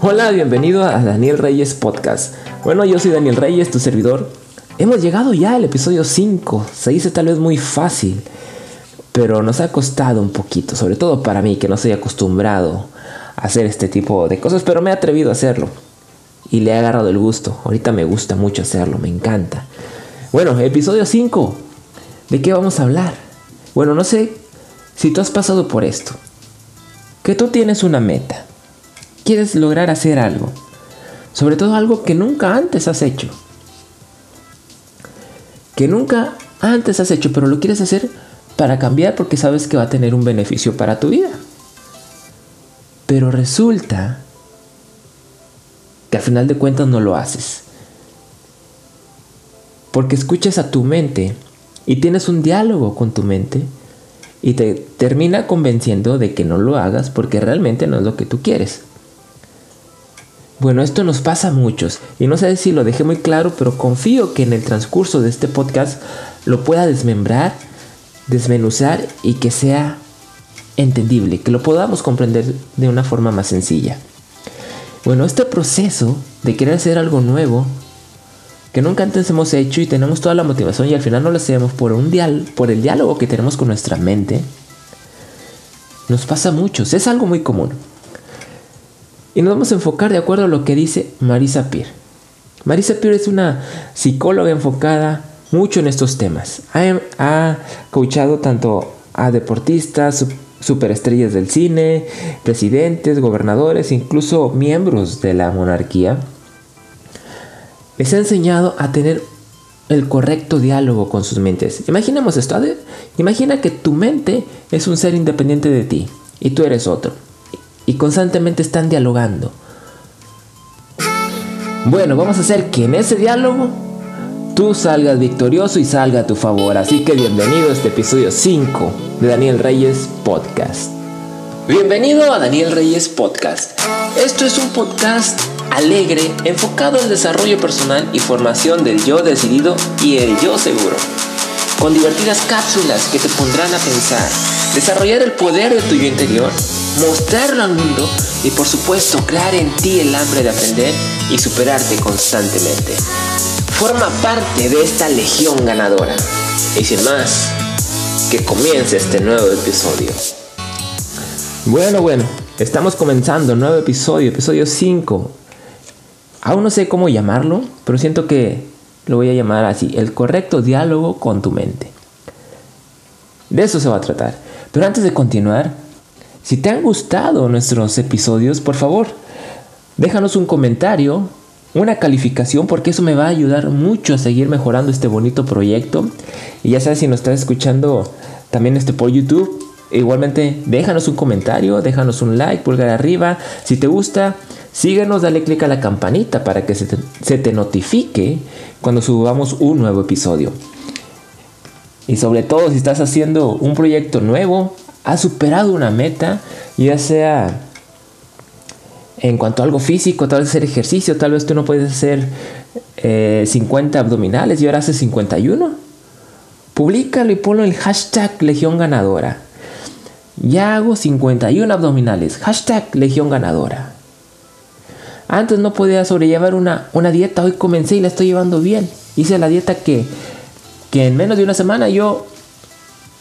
Hola, bienvenido a Daniel Reyes Podcast. Bueno, yo soy Daniel Reyes, tu servidor. Hemos llegado ya al episodio 5. Se dice tal vez muy fácil, pero nos ha costado un poquito, sobre todo para mí que no soy acostumbrado a hacer este tipo de cosas, pero me he atrevido a hacerlo. Y le he agarrado el gusto. Ahorita me gusta mucho hacerlo, me encanta. Bueno, episodio 5. ¿De qué vamos a hablar? Bueno, no sé si tú has pasado por esto. Que tú tienes una meta quieres lograr hacer algo. Sobre todo algo que nunca antes has hecho. Que nunca antes has hecho, pero lo quieres hacer para cambiar porque sabes que va a tener un beneficio para tu vida. Pero resulta que al final de cuentas no lo haces. Porque escuchas a tu mente y tienes un diálogo con tu mente y te termina convenciendo de que no lo hagas porque realmente no es lo que tú quieres. Bueno, esto nos pasa a muchos y no sé si lo dejé muy claro, pero confío que en el transcurso de este podcast lo pueda desmembrar, desmenuzar y que sea entendible, que lo podamos comprender de una forma más sencilla. Bueno, este proceso de querer hacer algo nuevo que nunca antes hemos hecho y tenemos toda la motivación y al final no lo hacemos por, un dial por el diálogo que tenemos con nuestra mente, nos pasa a muchos, es algo muy común. Y nos vamos a enfocar de acuerdo a lo que dice Marisa Peer. Marisa Peer es una psicóloga enfocada mucho en estos temas. Ha, ha coachado tanto a deportistas, superestrellas del cine, presidentes, gobernadores, incluso miembros de la monarquía. Les ha enseñado a tener el correcto diálogo con sus mentes. Imaginemos esto. Imagina que tu mente es un ser independiente de ti y tú eres otro y constantemente están dialogando. Bueno, vamos a hacer que en ese diálogo tú salgas victorioso y salga a tu favor. Así que bienvenido a este episodio 5 de Daniel Reyes Podcast. Bienvenido a Daniel Reyes Podcast. Esto es un podcast alegre, enfocado en desarrollo personal y formación del yo decidido y el yo seguro. Con divertidas cápsulas que te pondrán a pensar, desarrollar el poder de tu yo interior mostrarlo al mundo y por supuesto crear en ti el hambre de aprender y superarte constantemente. Forma parte de esta legión ganadora. Y sin más, que comience este nuevo episodio. Bueno, bueno, estamos comenzando nuevo episodio, episodio 5. Aún no sé cómo llamarlo, pero siento que lo voy a llamar así, el correcto diálogo con tu mente. De eso se va a tratar. Pero antes de continuar, si te han gustado nuestros episodios, por favor, déjanos un comentario, una calificación, porque eso me va a ayudar mucho a seguir mejorando este bonito proyecto. Y ya sabes, si nos estás escuchando también este por YouTube, igualmente déjanos un comentario, déjanos un like, pulgar arriba. Si te gusta, síguenos, dale click a la campanita para que se te, notifique cuando subamos un nuevo episodio. Y sobre todo si estás haciendo un proyecto nuevo, has superado una meta, ya sea en cuanto a algo físico, tal vez hacer ejercicio, tal vez tú no puedes hacer 50 eh, abdominales y ahora haces 51. Públicalo y ponlo el hashtag Legión Ganadora. Ya hago 51 abdominales. Hashtag Legión Ganadora. Antes no podía sobrellevar una, una dieta, hoy comencé y la estoy llevando bien. Hice la dieta que, que en menos de una semana yo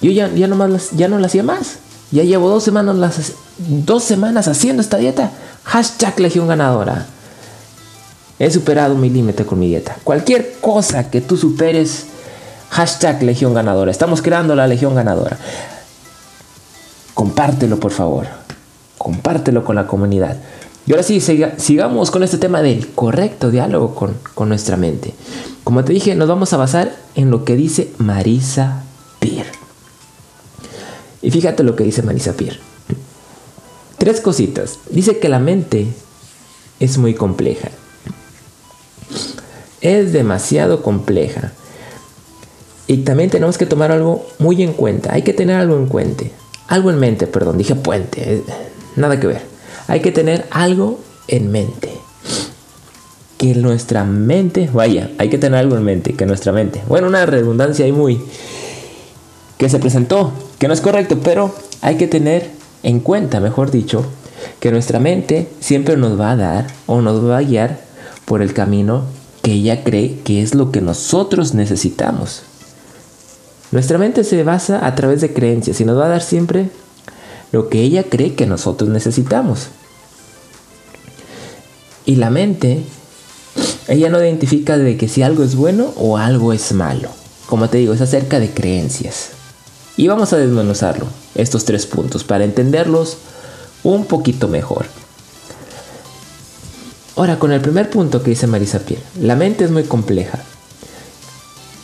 yo ya, ya, ya no la hacía más. Ya llevo dos semanas, las, dos semanas haciendo esta dieta. Hashtag Legión Ganadora. He superado mi límite con mi dieta. Cualquier cosa que tú superes, hashtag Legión Ganadora. Estamos creando la Legión Ganadora. Compártelo, por favor. Compártelo con la comunidad. Y ahora sí, sigamos con este tema del correcto diálogo con, con nuestra mente. Como te dije, nos vamos a basar en lo que dice Marisa Peer. Y fíjate lo que dice Marisa Peer. Tres cositas. Dice que la mente es muy compleja. Es demasiado compleja. Y también tenemos que tomar algo muy en cuenta. Hay que tener algo en cuenta. Algo en mente, perdón, dije puente. Eh, nada que ver. Hay que tener algo en mente. Que nuestra mente, vaya, hay que tener algo en mente, que nuestra mente. Bueno, una redundancia ahí muy, que se presentó, que no es correcto, pero hay que tener en cuenta, mejor dicho, que nuestra mente siempre nos va a dar o nos va a guiar por el camino que ella cree que es lo que nosotros necesitamos. Nuestra mente se basa a través de creencias y nos va a dar siempre lo que ella cree que nosotros necesitamos. Y la mente, ella no identifica de que si algo es bueno o algo es malo. Como te digo, es acerca de creencias. Y vamos a desmenuzarlo, estos tres puntos, para entenderlos un poquito mejor. Ahora, con el primer punto que dice Marisa Pierre, la mente es muy compleja.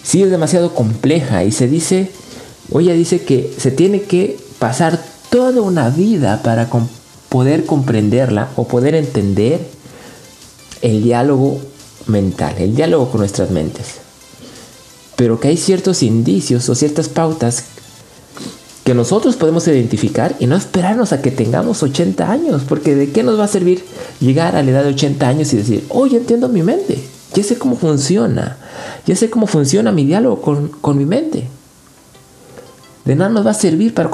Sí, es demasiado compleja y se dice, o ella dice que se tiene que pasar toda una vida para poder comprenderla o poder entender el diálogo mental, el diálogo con nuestras mentes. Pero que hay ciertos indicios o ciertas pautas que nosotros podemos identificar y no esperarnos a que tengamos 80 años, porque ¿de qué nos va a servir llegar a la edad de 80 años y decir, oh, entiendo mi mente, ya sé cómo funciona, ya sé cómo funciona mi diálogo con, mi mente? De nada nos va a servir para,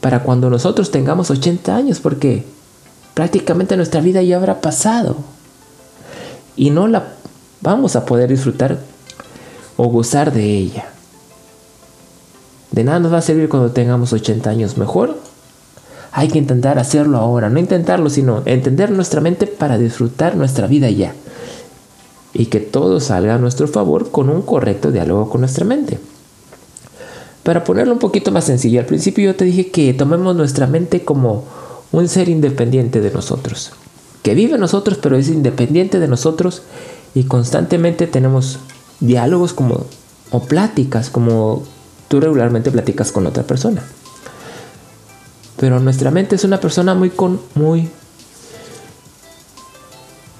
para cuando nosotros tengamos 80 años, porque prácticamente nuestra vida ya habrá pasado y no la vamos a poder disfrutar o gozar de ella. De nada nos va a servir cuando tengamos 80 años. Mejor hay que intentar hacerlo ahora. No intentarlo, sino entender nuestra mente para disfrutar nuestra vida ya. Y que todo salga a nuestro favor con un correcto diálogo con nuestra mente. Para ponerlo un poquito más sencillo, al principio yo te dije que tomemos nuestra mente como un ser independiente de nosotros que vive nosotros, pero es independiente de nosotros y constantemente tenemos diálogos como o pláticas como tú regularmente platicas con otra persona. Pero nuestra mente es una persona muy con muy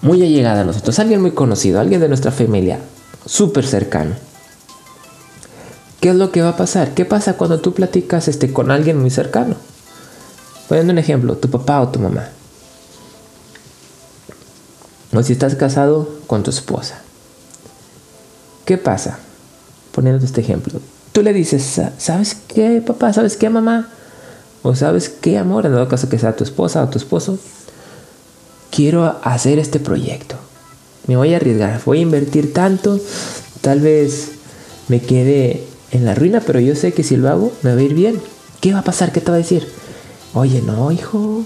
muy allegada a nosotros, alguien muy conocido, alguien de nuestra familia, súper cercano. ¿Qué es lo que va a pasar? ¿Qué pasa cuando tú platicas este, con alguien muy cercano? Poniendo un ejemplo, tu papá o tu mamá. O si estás casado con tu esposa. ¿Qué pasa? Poniendo este ejemplo. Tú le dices, ¿sabes qué, papá? ¿Sabes qué, mamá? O ¿sabes qué, amor? En dado caso que sea tu esposa o tu esposo. Quiero hacer este proyecto. Me voy a arriesgar. Voy a invertir tanto. Tal vez me quede en la ruina, pero yo sé que si lo hago, me va a ir bien. ¿Qué va a pasar? ¿Qué te va a decir? Oye, no, hijo.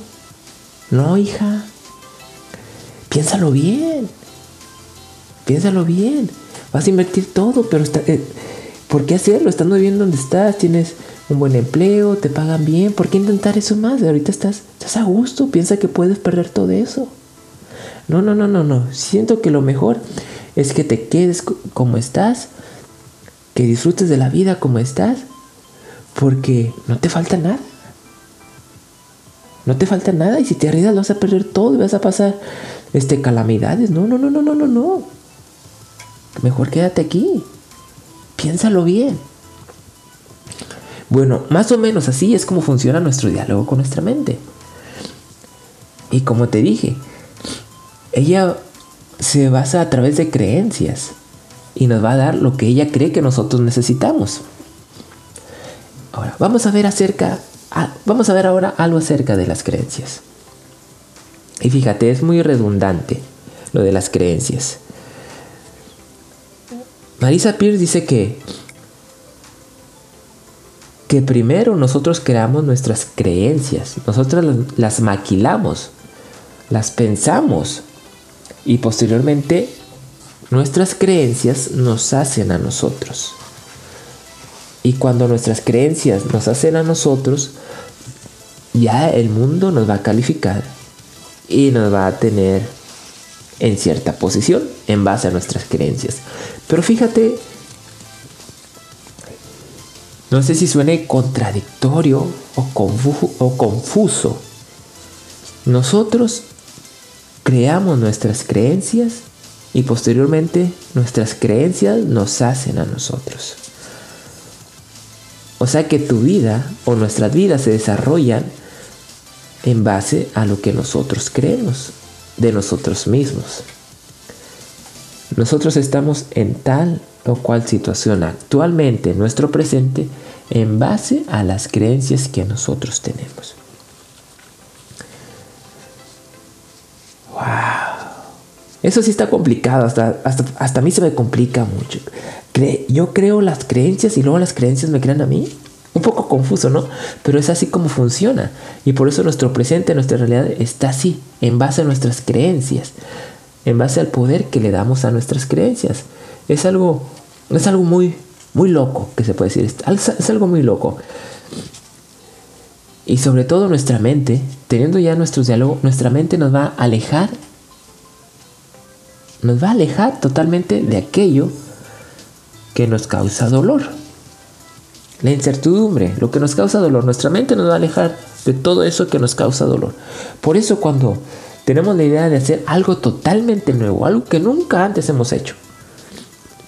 No, hija. Piénsalo bien. Piénsalo bien. Vas a invertir todo, pero eh, ¿por qué hacerlo? Estando bien donde estás, tienes un buen empleo, te pagan bien. ¿Por qué intentar eso más? Ahorita estás, estás a gusto. Piensa que puedes perder todo eso. No, no, no, no, no. Siento que lo mejor es que te quedes como estás, que disfrutes de la vida como estás, porque no te falta nada. No te falta nada y si te arriesgas vas a perder todo y vas a pasar este, calamidades. No, no, no, no, no, no, no. Mejor quédate aquí. Piénsalo bien. Bueno, más o menos así es como funciona nuestro diálogo con nuestra mente. Y como te dije, ella se basa a través de creencias y nos va a dar lo que ella cree que nosotros necesitamos. Ahora, vamos a ver acerca, vamos a ver ahora algo acerca de las creencias. Y fíjate, es muy redundante lo de las creencias. Marisa Pierce dice que que primero nosotros creamos nuestras creencias, nosotros las maquilamos, las pensamos y posteriormente nuestras creencias nos hacen a nosotros. Y cuando nuestras creencias nos hacen a nosotros, ya el mundo nos va a calificar y nos va a tener en cierta posición en base a nuestras creencias. Pero fíjate, no sé si suene contradictorio o, o confuso. Nosotros creamos nuestras creencias y posteriormente nuestras creencias nos hacen a nosotros. O sea que tu vida o nuestras vidas se desarrollan en base a lo que nosotros creemos de nosotros mismos. Nosotros estamos en tal o cual situación actualmente en nuestro presente en base a las creencias que nosotros tenemos. Eso sí está complicado, hasta, hasta, hasta a mí se me complica mucho. yo creo las creencias y luego las creencias me crean a mí. Un poco confuso, ¿no? Pero es así como funciona. Y por eso nuestro presente, nuestra realidad está así, en base a nuestras creencias, en base al poder que le damos a nuestras creencias. Es algo, es algo muy, muy loco, que se puede decir. Es algo muy loco. Y sobre todo nuestra mente, teniendo ya nuestros diálogos, nuestra mente nos va a alejar, nos va a alejar totalmente de aquello que nos causa dolor. La incertidumbre, lo que nos causa dolor, nuestra mente nos va a alejar de todo eso que nos causa dolor. Por eso cuando tenemos la idea de hacer algo totalmente nuevo, algo que nunca antes hemos hecho,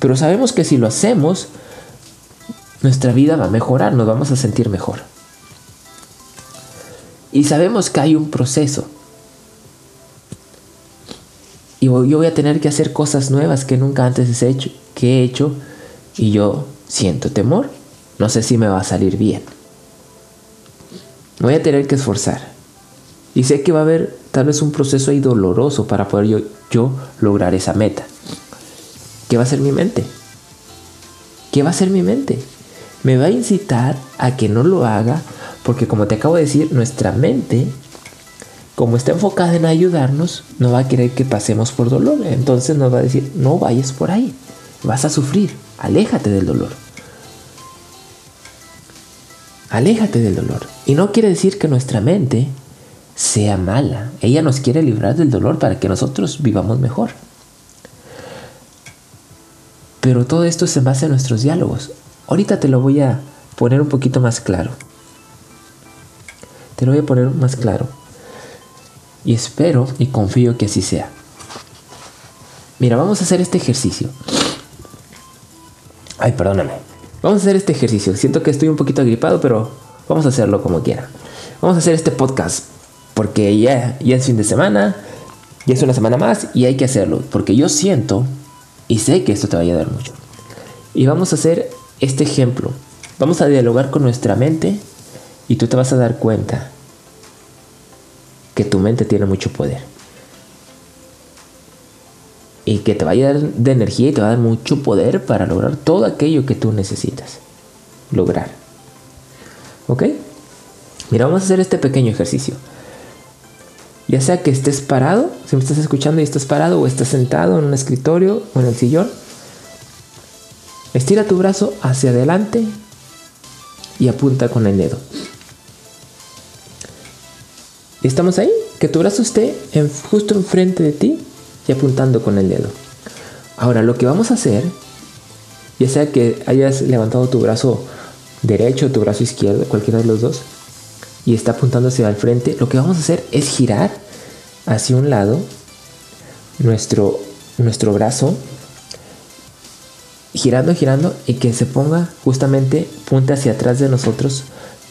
pero sabemos que si lo hacemos, nuestra vida va a mejorar, nos vamos a sentir mejor. Y sabemos que hay un proceso. Y yo voy a tener que hacer cosas nuevas que nunca antes he hecho, que he hecho, y yo siento temor. No sé si me va a salir bien. voy a tener que esforzar. Y sé que va a haber tal vez un proceso ahí doloroso para poder yo, yo lograr esa meta. ¿Qué va a ser mi mente? ¿Qué va a ser mi mente? Me va a incitar a que no lo haga porque como te acabo de decir, nuestra mente, como está enfocada en ayudarnos, no va a querer que pasemos por dolor. Entonces nos va a decir, no vayas por ahí, vas a sufrir, aléjate del dolor. Aléjate del dolor. Y no quiere decir que nuestra mente sea mala. Ella nos quiere librar del dolor para que nosotros vivamos mejor. Pero todo esto se basa en nuestros diálogos. Ahorita te lo voy a poner un poquito más claro. Te lo voy a poner más claro. Y espero y confío que así sea. Mira, vamos a hacer este ejercicio. Ay, perdóname. Vamos a hacer este ejercicio. Siento que estoy un poquito agripado, pero vamos a hacerlo como quiera. Vamos a hacer este podcast porque ya, ya es fin de semana, ya es una semana más y hay que hacerlo. Porque yo siento y sé que esto te va a ayudar mucho. Y vamos a hacer este ejemplo. Vamos a dialogar con nuestra mente y tú te vas a dar cuenta que tu mente tiene mucho poder. Y que te va a dar de energía y te va a dar mucho poder para lograr todo aquello que tú necesitas lograr. ¿Ok? Mira, vamos a hacer este pequeño ejercicio. Ya sea que estés parado, si me estás escuchando y estás parado o estás sentado en un escritorio o en el sillón, estira tu brazo hacia adelante y apunta con el dedo. Estamos ahí, que tu brazo esté justo enfrente de ti y apuntando con el dedo. Ahora, lo que vamos a hacer, ya sea que hayas levantado tu brazo derecho o tu brazo izquierdo, cualquiera de los dos, y está apuntando hacia el frente, lo que vamos a hacer es girar hacia un lado nuestro, nuestro brazo, girando, girando, y que se ponga justamente punta hacia atrás de nosotros,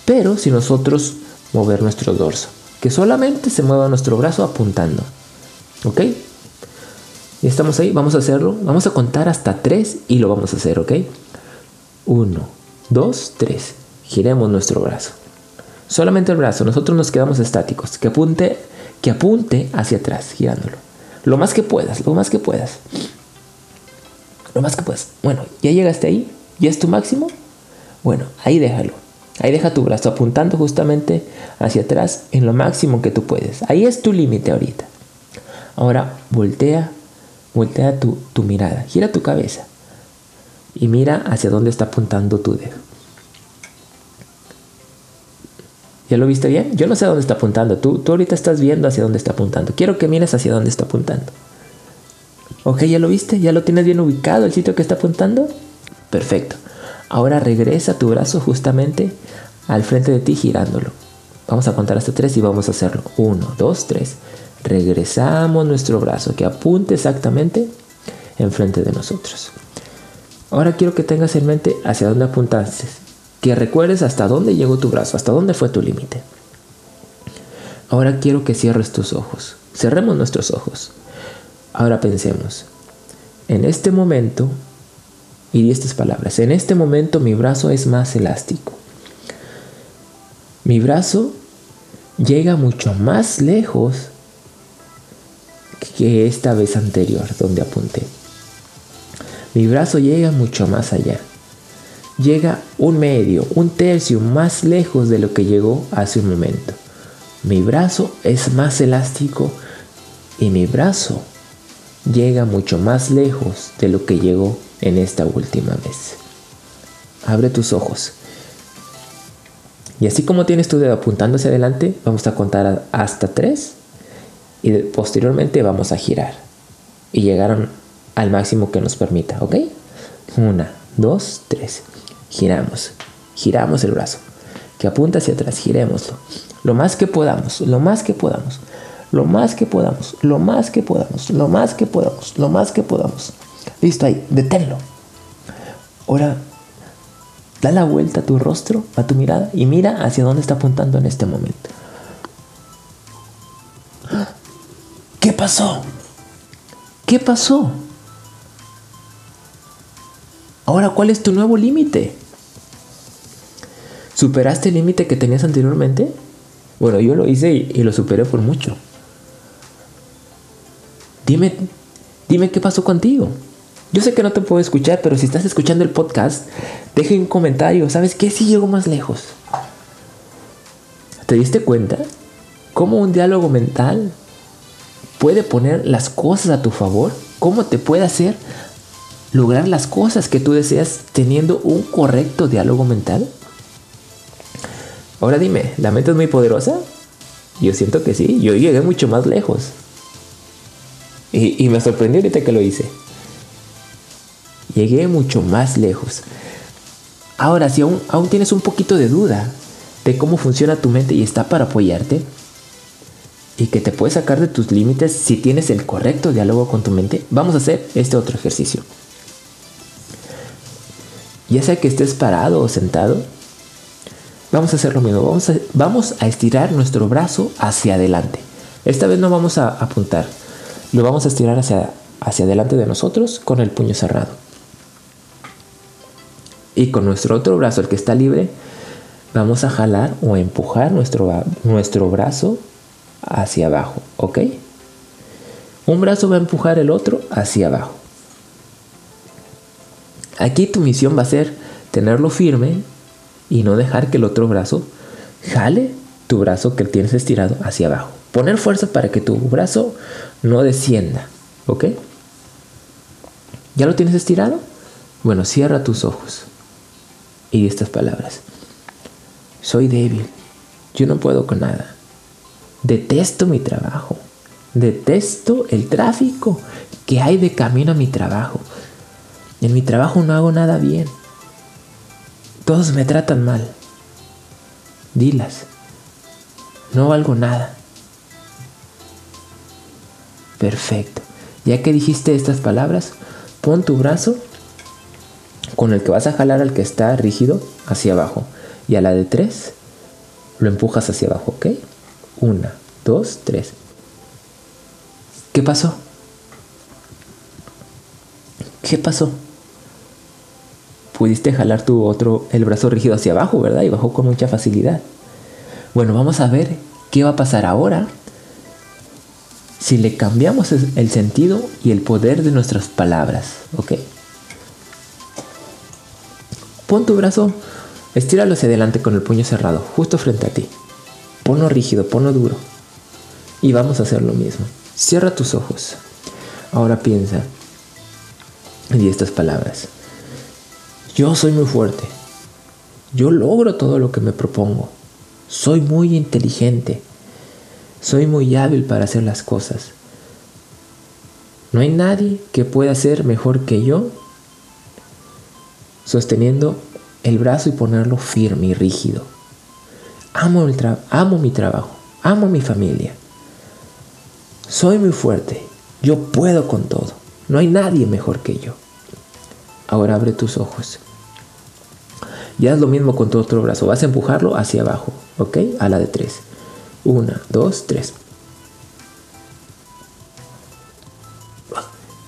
pero si nosotros mover nuestro dorso que solamente se mueva nuestro brazo apuntando. ¿Ok? Y estamos ahí, vamos a hacerlo. Vamos a contar hasta 3 y lo vamos a hacer, ¿ok? 1, 2, 3. Giremos nuestro brazo. Solamente el brazo, nosotros nos quedamos estáticos. Que apunte, que apunte hacia atrás, girándolo. Lo más que puedas, lo más que puedas. Lo más que puedas. Bueno, ¿ya llegaste ahí? ¿Ya es tu máximo? Bueno, ahí déjalo. Ahí deja tu brazo apuntando justamente hacia atrás en lo máximo que tú puedes. Ahí es tu límite ahorita. Ahora voltea, voltea tu, tu mirada, gira tu cabeza y mira hacia dónde está apuntando tu dedo. ¿Ya lo viste bien? Yo no sé dónde está apuntando. Tú, tú ahorita estás viendo hacia dónde está apuntando. Quiero que mires hacia dónde está apuntando. Ok, ¿ya lo viste? ¿Ya lo tienes bien ubicado el sitio que está apuntando? Perfecto. Ahora regresa tu brazo justamente al frente de ti girándolo. Vamos a contar hasta tres y vamos a hacerlo. Uno, dos, tres. Regresamos nuestro brazo que apunte exactamente enfrente de nosotros. Ahora quiero que tengas en mente hacia dónde apuntaste. Que recuerdes hasta dónde llegó tu brazo, hasta dónde fue tu límite. Ahora quiero que cierres tus ojos. Cerremos nuestros ojos. Ahora pensemos. En este momento y di estas palabras. En este momento mi brazo es más elástico. Mi brazo llega mucho más lejos que esta vez anterior donde apunté. Mi brazo llega mucho más allá. Llega un medio, un tercio más lejos de lo que llegó hace un momento. Mi brazo es más elástico y mi brazo llega mucho más lejos de lo que llegó en esta última vez. Abre tus ojos. Y así como tienes tu dedo apuntando hacia adelante, vamos a contar hasta tres y posteriormente vamos a girar y llegar al máximo que nos permita, ¿ok? Una, dos, tres. Giramos, giramos el brazo. Que apunta hacia atrás, girémoslo. Lo más que podamos, lo más que podamos, lo más que podamos, lo más que podamos, lo más que podamos, lo más que podamos. Listo ahí, deténlo. Ahora Da la vuelta a tu rostro, a tu mirada y mira hacia dónde está apuntando en este momento. ¿Qué pasó? ¿Qué pasó? Ahora, ¿cuál es tu nuevo límite? ¿Superaste el límite que tenías anteriormente? Bueno, yo lo hice y, y, lo superé por mucho. Dime, dime qué pasó contigo. Yo sé que no te puedo escuchar, pero si estás escuchando el podcast, deje un comentario. ¿Sabes qué? Si llego más lejos. ¿Te diste cuenta? ¿Cómo un diálogo mental puede poner las cosas a tu favor? ¿Cómo te puede hacer lograr las cosas que tú deseas teniendo un correcto diálogo mental? Ahora dime, ¿la mente es muy poderosa? Yo siento que sí, yo llegué mucho más lejos. Y, y me sorprendió ahorita que lo hice. Llegué mucho más lejos. Ahora, si aún, aún tienes un poquito de duda de cómo funciona tu mente y está para apoyarte, y que te puede sacar de tus límites si tienes el correcto diálogo con tu mente, vamos a hacer este otro ejercicio. Ya sea que estés parado o sentado, vamos a hacer lo mismo. Vamos a, vamos a estirar nuestro brazo hacia adelante. Esta vez no vamos a apuntar, lo vamos a estirar hacia, hacia adelante de nosotros con el puño cerrado. Y con nuestro otro brazo, el que está libre, vamos a jalar o empujar nuestro, nuestro brazo hacia abajo, ¿ok? Un brazo va a empujar el otro hacia abajo. Aquí tu misión va a ser tenerlo firme y no dejar que el otro brazo jale tu brazo que tienes estirado hacia abajo. Poner fuerza para que tu brazo no descienda, ¿ok? ¿Ya lo tienes estirado? Bueno, cierra tus ojos y estas palabras. Soy débil, yo no puedo con nada. Detesto mi trabajo, detesto el tráfico que hay de camino a mi trabajo. En mi trabajo no hago nada bien. Todos me tratan mal. Dilas, no valgo nada. Perfecto. Ya que dijiste estas palabras, pon tu brazo con el que vas a jalar al que está rígido hacia abajo. Y a la de tres lo empujas hacia abajo, ¿ok? Una, dos, tres. ¿Qué pasó? ¿Qué pasó? Pudiste jalar tu otro, el brazo rígido hacia abajo, ¿verdad? Y bajó con mucha facilidad. Bueno, vamos a ver qué va a pasar ahora si le cambiamos el sentido y el poder de nuestras palabras, ¿ok? Pon tu brazo, estíralo hacia adelante con el puño cerrado, justo frente a ti. Ponlo rígido, ponlo duro. Y vamos a hacer lo mismo. Cierra tus ojos. Ahora piensa en estas palabras. Yo soy muy fuerte. Yo logro todo lo que me propongo. Soy muy inteligente. Soy muy hábil para hacer las cosas. No hay nadie que pueda ser mejor que yo sosteniendo el brazo y ponerlo firme y rígido. Amo, el amo mi trabajo, amo mi familia. Soy muy fuerte, yo puedo con todo. No hay nadie mejor que yo. Ahora abre tus ojos. Y haz lo mismo con tu otro brazo. Vas a empujarlo hacia abajo, ¿ok? A la de tres. Una, dos, tres.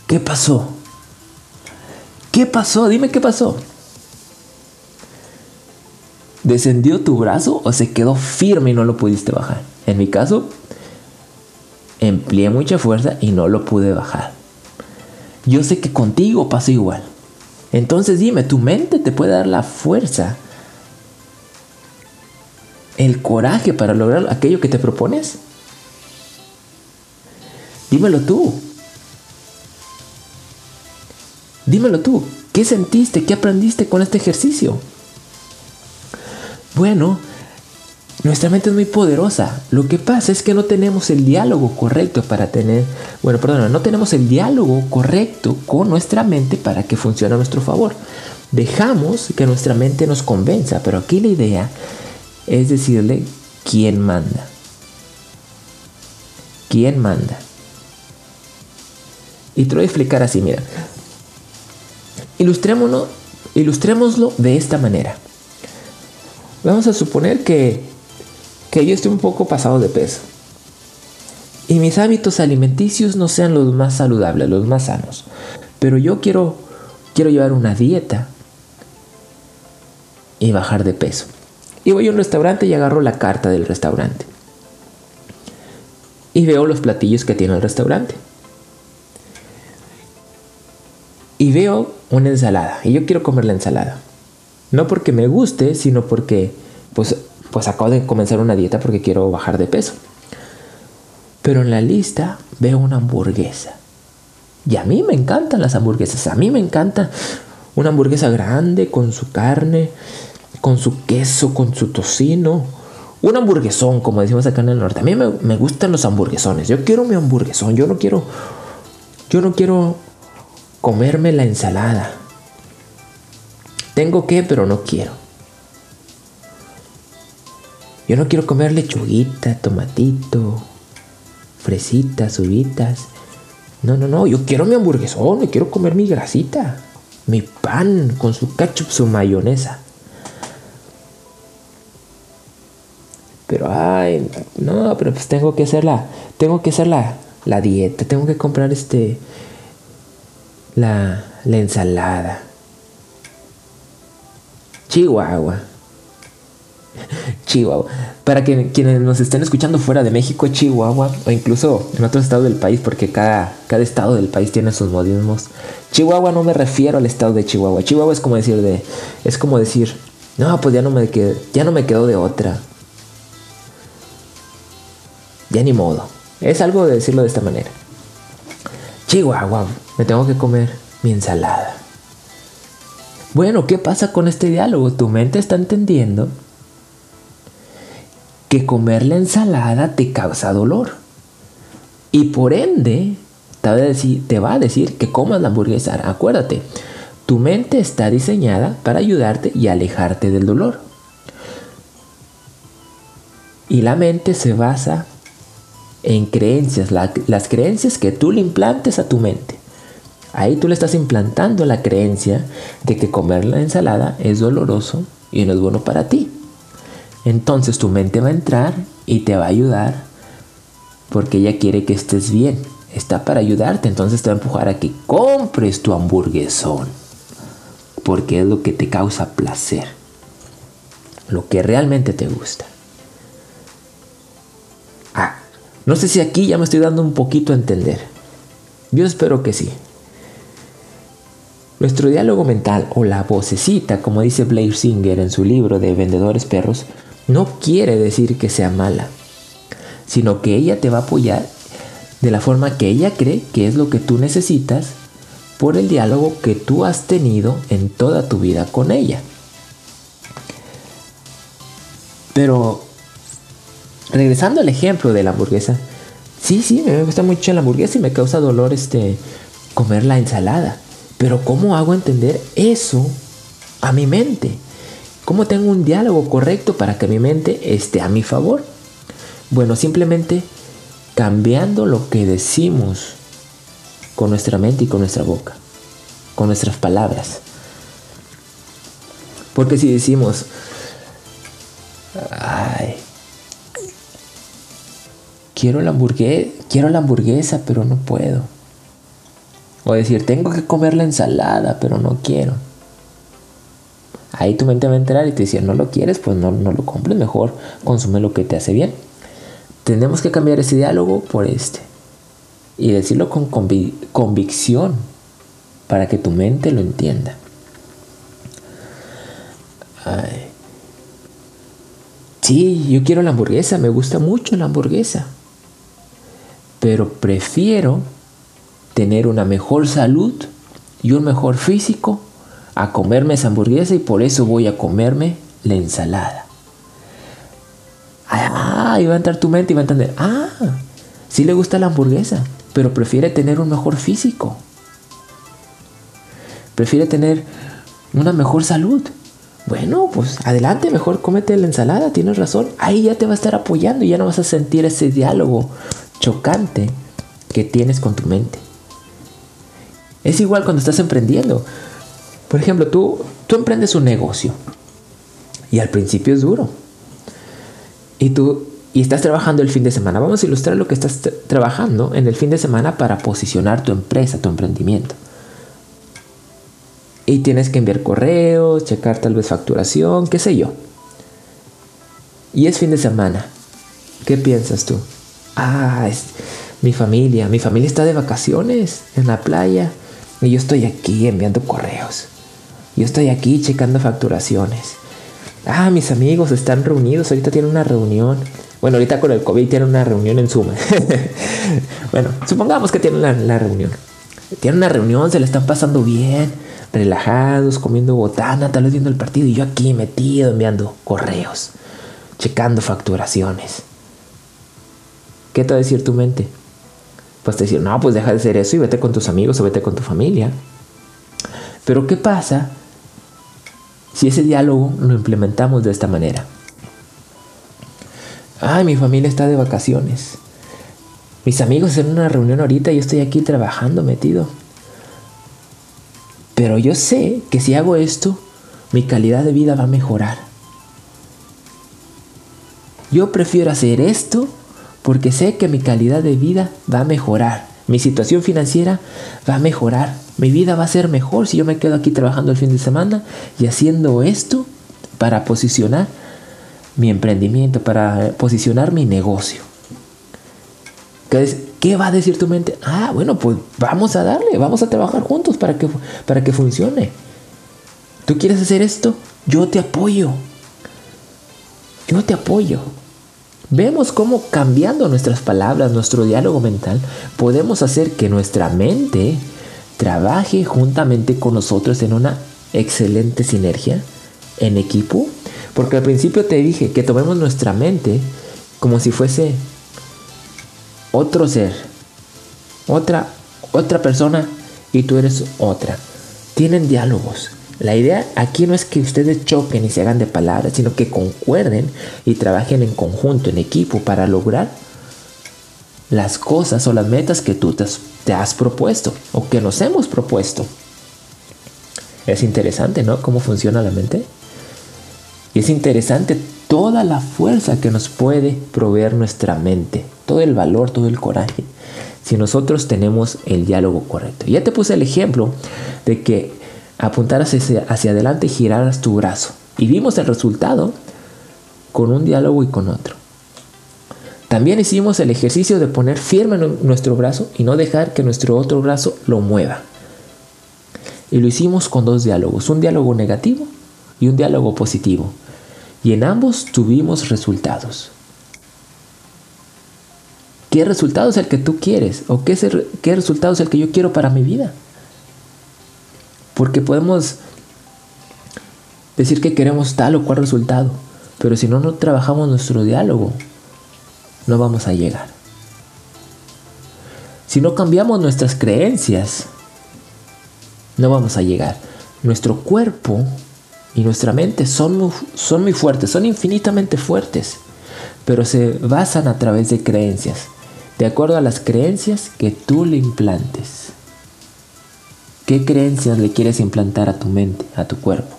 ¿Qué pasó? ¿Qué pasó? Dime qué pasó. ¿Descendió tu brazo o se quedó firme y no lo pudiste bajar? En mi caso, empleé mucha fuerza y no lo pude bajar. Yo sé que contigo pasa igual. Entonces dime, ¿tu mente te puede dar la fuerza, el coraje para lograr aquello que te propones? Dímelo tú. Dímelo tú. ¿Qué sentiste? ¿Qué aprendiste con este ejercicio? Bueno, nuestra mente es muy poderosa. Lo que pasa es que no tenemos el diálogo correcto para tener, bueno, perdón, no tenemos el diálogo correcto con nuestra mente para que funcione a nuestro favor. Dejamos que nuestra mente nos convenza, pero aquí la idea es decirle quién manda. ¿Quién manda? Y te lo voy a explicar así, mira. Ilustrémonos, ilustrémoslo de esta manera. Vamos a suponer que que yo estoy un poco pasado de peso. Y mis hábitos alimenticios no sean los más saludables, los más sanos. Pero yo quiero, quiero llevar una dieta y bajar de peso. Y voy a un restaurante y agarro la carta del restaurante. Y veo los platillos que tiene el restaurante. Y veo una ensalada. Y yo quiero comer la ensalada. No porque me guste, sino porque pues pues acabo de comenzar una dieta porque quiero bajar de peso. Pero en la lista veo una hamburguesa. Y a mí me encantan las hamburguesas. A mí me encanta una hamburguesa grande con su carne, con su queso, con su tocino. Un hamburguesón, como decimos acá en el norte. A mí me, me gustan los hamburguesones. Yo quiero mi hamburguesón. Yo no quiero. Yo no quiero comerme la ensalada. Tengo que, pero no quiero. Yo no quiero comer lechuguita, tomatito, fresitas, uvitas. No, no, no. Yo quiero mi hamburguesón, me quiero comer mi grasita. Mi pan con su ketchup, su mayonesa. Pero, ay, no, pero pues tengo que hacer la, tengo que hacer la, la dieta, tengo que comprar este, la, la ensalada. Chihuahua. Chihuahua. Para que quienes nos estén escuchando fuera de México, Chihuahua, o incluso en otro estado del país, porque cada, cada estado del país tiene sus modismos. Chihuahua no me refiero al estado de Chihuahua. Chihuahua es como decir de. Es como decir. No, pues ya no me quedo, ya no me quedo de otra. Ya ni modo. Es algo de decirlo de esta manera. Chihuahua, me tengo que comer mi ensalada. Bueno, ¿qué pasa con este diálogo? Tu mente está entendiendo que comer la ensalada te causa dolor. Y por ende, te va a decir, que comas la hamburguesa. Acuérdate, tu mente está diseñada para ayudarte y alejarte del dolor. Y la mente se basa en creencias, las creencias que tú le implantes a tu mente. Ahí tú le estás implantando la creencia de que comer la ensalada es doloroso y no es bueno para ti. Entonces tu mente va a entrar y te va a ayudar porque ella quiere que estés bien. Está para ayudarte, entonces te va a empujar a que compres tu hamburguesón. Porque es lo que te causa placer. Lo que realmente te gusta. Ah, no sé si aquí ya me estoy dando un poquito a entender. Yo espero que sí. Nuestro diálogo mental o la vocecita, como dice Blair Singer en su libro de Vendedores Perros, no quiere decir que sea mala, sino que ella te va a apoyar de la forma que ella cree que es lo que tú necesitas por el diálogo que tú has tenido en toda tu vida con ella. Pero, regresando al ejemplo de la hamburguesa, sí, sí, me gusta mucho la hamburguesa y me causa dolor este, comer la ensalada. Pero ¿cómo hago entender eso a mi mente? ¿Cómo tengo un diálogo correcto para que mi mente esté a mi favor? Bueno, simplemente cambiando lo que decimos con nuestra mente y con nuestra boca, con nuestras palabras. Porque si decimos, ay, quiero la hamburguesa, quiero la hamburguesa, pero no puedo. O decir, tengo que comer la ensalada, pero no quiero. Ahí tu mente va a entrar y te dice, no lo quieres, pues no, no lo compres, mejor consume lo que te hace bien. Tenemos que cambiar ese diálogo por este. y decirlo con convicción para que tu mente lo entienda. Sí, yo quiero la hamburguesa, me gusta mucho la hamburguesa. Pero prefiero tener una mejor salud y un mejor físico a comerme esa hamburguesa y por eso voy a comerme la ensalada. Ah, y va a entrar tu mente y va a entender, ah, sí le gusta la hamburguesa, pero prefiere tener un mejor físico. Prefiere tener una mejor salud. Bueno, pues adelante, mejor cómete la ensalada, tienes razón. Ahí ya te va a estar apoyando y ya no vas a sentir ese diálogo chocante que tienes con tu mente. Es igual cuando estás emprendiendo. Por ejemplo, tú, tú emprendes un negocio y al principio es duro. Y tú y estás trabajando el fin de semana. Vamos a ilustrar lo que estás trabajando en el fin de semana para posicionar tu empresa, tu emprendimiento. Y tienes que enviar correos, checar tal vez facturación, qué sé yo. Y es fin de semana. ¿Qué piensas tú? Ah, es mi familia. Mi familia está de vacaciones en la playa. Y yo estoy aquí enviando correos. Yo estoy aquí checando facturaciones. Ah, mis amigos están reunidos. Ahorita tienen una reunión. Bueno, ahorita con el COVID tienen una reunión en Zoom. bueno, supongamos que tienen la reunión. Tienen una reunión, se le están pasando bien relajados, comiendo botana, tal vez viendo el partido y yo aquí metido enviando correos, checando facturaciones. ¿Qué te va a decir tu mente? Te decir, no, pues deja de hacer eso y vete con tus amigos o vete con tu familia. Pero ¿qué pasa si ese diálogo lo implementamos de esta manera? Ay, mi familia está de vacaciones. Mis amigos en una reunión ahorita y yo estoy aquí trabajando metido. Pero yo sé que si hago esto, mi calidad de vida va a mejorar. Yo prefiero hacer esto porque sé que mi calidad de vida va a mejorar. Mi situación financiera va a mejorar. Mi vida va a ser mejor si yo me quedo aquí trabajando el fin de semana y haciendo esto para posicionar mi emprendimiento, para posicionar mi negocio. ¿Qué va a decir tu mente? Ah, bueno, pues vamos a darle, vamos a trabajar juntos para que, para que funcione. ¿Tú quieres hacer esto? Yo te apoyo. Yo te apoyo. Vemos cómo cambiando nuestras palabras, nuestro diálogo mental, podemos hacer que nuestra mente trabaje juntamente con nosotros en una excelente sinergia, en equipo. Porque al principio te dije que tomemos nuestra mente como si fuese otro ser, otra, otra persona y tú eres otra. Tienen diálogos. La idea aquí no es que ustedes choquen y se hagan de palabras, sino que concuerden y trabajen en conjunto, en equipo, para lograr las cosas o las metas que tú te has, propuesto o que nos hemos propuesto. Es interesante, ¿no? Cómo funciona la mente. Y es interesante toda la fuerza que nos puede proveer nuestra mente todo el valor, todo el coraje, si nosotros tenemos el diálogo correcto. Ya te puse el ejemplo de que apuntaras hacia, hacia adelante y giraras tu brazo. Y vimos el resultado con un diálogo y con otro. También hicimos el ejercicio de poner firme nuestro brazo y no dejar que nuestro otro brazo lo mueva. Y lo hicimos con dos diálogos, un diálogo negativo y un diálogo positivo. Y en ambos tuvimos resultados. ¿Qué resultado es el que tú quieres? ¿O qué, qué resultado es el que yo quiero para mi vida? Porque podemos decir que queremos tal o cual resultado, pero si no, no trabajamos nuestro diálogo, no vamos a llegar. Si no cambiamos nuestras creencias, no vamos a llegar. Nuestro cuerpo y nuestra mente son son muy fuertes, son infinitamente fuertes, pero se basan a través de creencias de acuerdo a las creencias que tú le implantes. ¿Qué creencias le quieres implantar a tu mente, a tu cuerpo?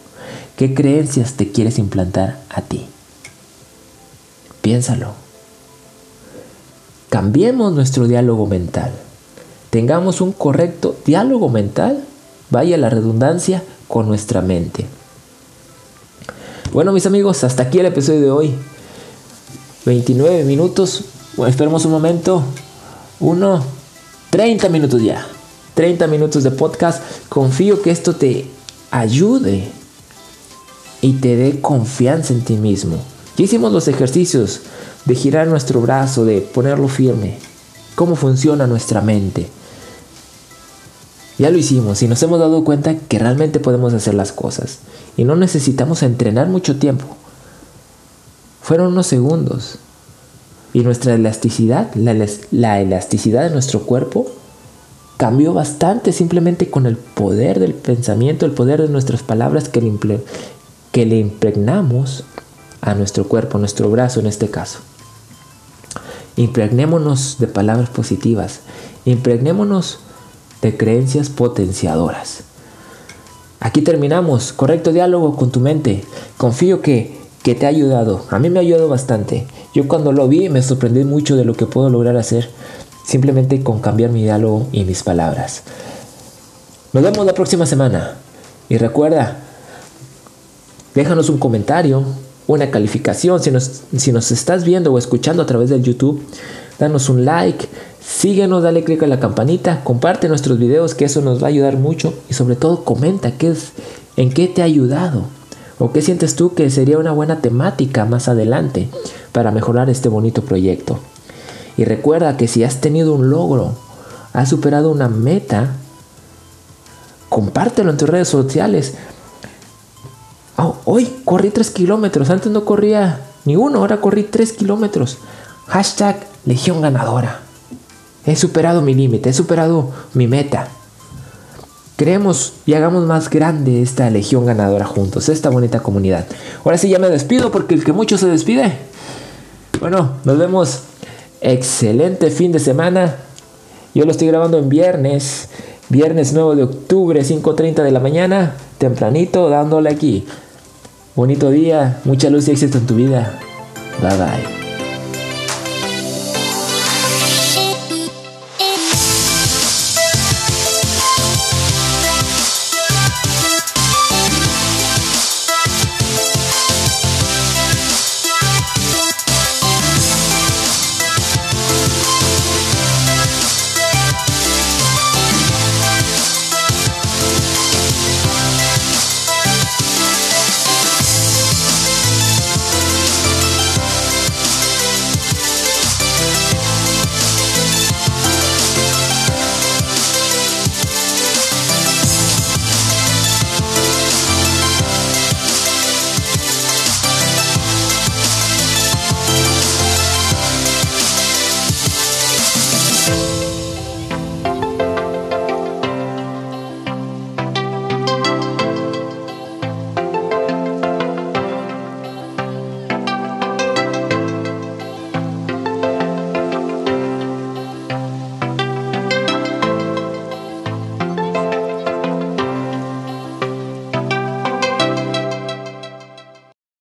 ¿Qué creencias te quieres implantar a ti? Piénsalo. Cambiemos nuestro diálogo mental. Tengamos un correcto diálogo mental, vaya la redundancia, con nuestra mente. Bueno mis amigos, hasta aquí el episodio de hoy. 29 minutos Esperemos un momento. Uno, 30 minutos ya. 30 minutos de podcast. Confío que esto te ayude y te dé confianza en ti mismo. Ya hicimos los ejercicios de girar nuestro brazo, de ponerlo firme. Cómo funciona nuestra mente. Ya lo hicimos y nos hemos dado cuenta que realmente podemos hacer las cosas. Y no necesitamos entrenar mucho tiempo. Fueron unos segundos. Y nuestra elasticidad, la, elasticidad de nuestro cuerpo, cambió bastante simplemente con el poder del pensamiento, el poder de nuestras palabras que le, que le impregnamos a nuestro cuerpo, nuestro brazo en este caso. Impregnémonos de palabras positivas, impregnémonos de creencias potenciadoras. Aquí terminamos. Correcto diálogo con tu mente. Confío que, que te ha ayudado. A mí me ha ayudado bastante. Yo cuando lo vi me sorprendí mucho de lo que puedo lograr hacer simplemente con cambiar mi diálogo y mis palabras. Nos vemos la próxima semana. Y recuerda, déjanos un comentario, una calificación. Si nos, si nos estás viendo o escuchando a través del YouTube, danos un like, síguenos, dale click a la campanita, comparte nuestros videos que eso nos va a ayudar mucho y sobre todo comenta qué es, en qué te ha ayudado o qué sientes tú que sería una buena temática más adelante para mejorar este bonito proyecto. Y recuerda que si has tenido un logro, has superado una meta, compártelo en tus redes sociales. Oh, hoy corrí 3 kilómetros, antes no corría ni uno, ahora corrí 3 kilómetros. Hashtag Legión Ganadora. He superado mi límite, he superado mi meta. Creemos y hagamos más grande esta legión ganadora juntos, esta bonita comunidad. Ahora sí ya me despido porque el que mucho se despide. Bueno, nos vemos excelente fin de semana. Yo lo estoy grabando en viernes, viernes 9 de octubre, 5.30 de la mañana, tempranito, dándole aquí. Bonito día, mucha luz y éxito en tu vida. Bye bye.